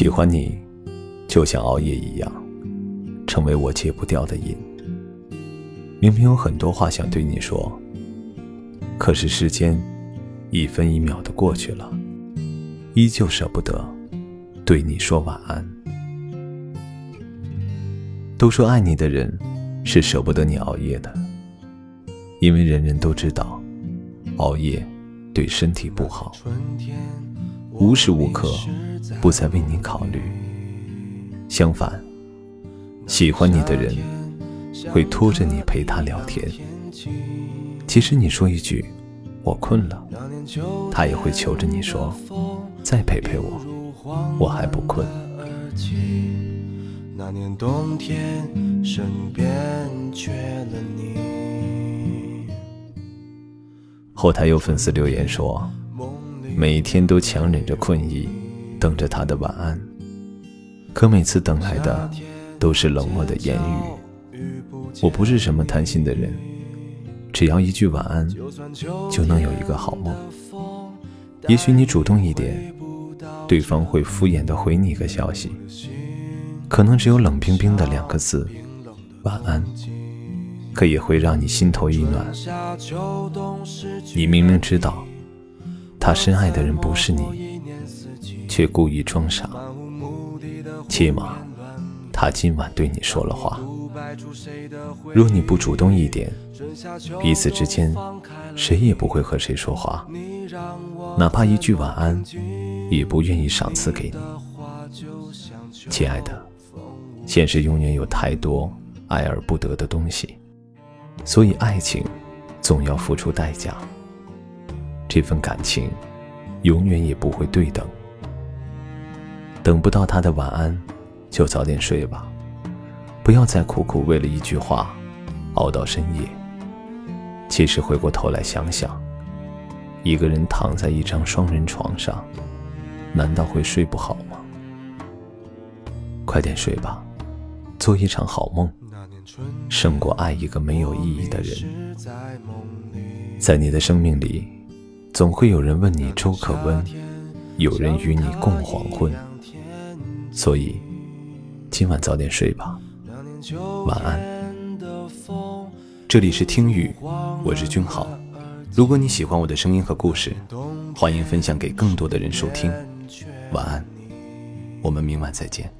喜欢你，就像熬夜一样，成为我戒不掉的瘾。明明有很多话想对你说，可是时间一分一秒的过去了，依旧舍不得对你说晚安。都说爱你的人是舍不得你熬夜的，因为人人都知道，熬夜对身体不好。无时无刻不在为你考虑。相反，喜欢你的人会拖着你陪他聊天。即使你说一句“我困了”，他也会求着你说：“再陪陪我，我还不困。”那年冬天，身边缺了你。后台有粉丝留言说。每天都强忍着困意，等着他的晚安，可每次等来的都是冷漠的言语。我不是什么贪心的人，只要一句晚安，就能有一个好梦。也许你主动一点，对方会敷衍的回你一个消息，可能只有冷冰冰的两个字“晚安”，可也会让你心头一暖。你明明知道。他深爱的人不是你，却故意装傻。起码，他今晚对你说了话。若你不主动一点，彼此之间谁也不会和谁说话，哪怕一句晚安，也不愿意赏赐给你。亲爱的，现实永远有太多爱而不得的东西，所以爱情总要付出代价。这份感情，永远也不会对等。等不到他的晚安，就早点睡吧，不要再苦苦为了一句话，熬到深夜。其实回过头来想想，一个人躺在一张双人床上，难道会睡不好吗？快点睡吧，做一场好梦，胜过爱一个没有意义的人。在你的生命里。总会有人问你粥可温，有人与你共黄昏，所以今晚早点睡吧，晚安。这里是听雨，我是君豪。如果你喜欢我的声音和故事，欢迎分享给更多的人收听。晚安，我们明晚再见。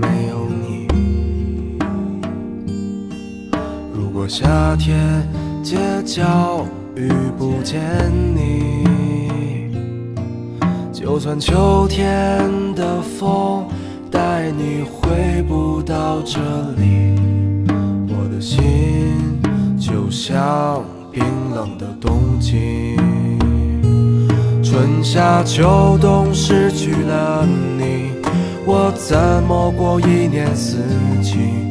夏天街角遇不见你，就算秋天的风带你回不到这里，我的心就像冰冷的冬季。春夏秋冬失去了你。我怎么过一年四季？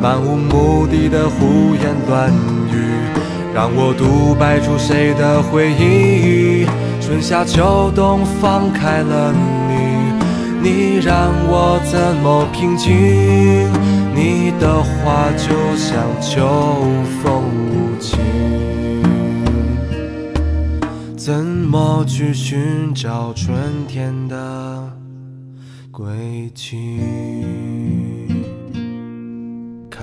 漫无目的的胡言乱语，让我独白出谁的回忆？春夏秋冬放开了你，你让我怎么平静？你的话就像秋风无情，怎么去寻找春天的？轨迹，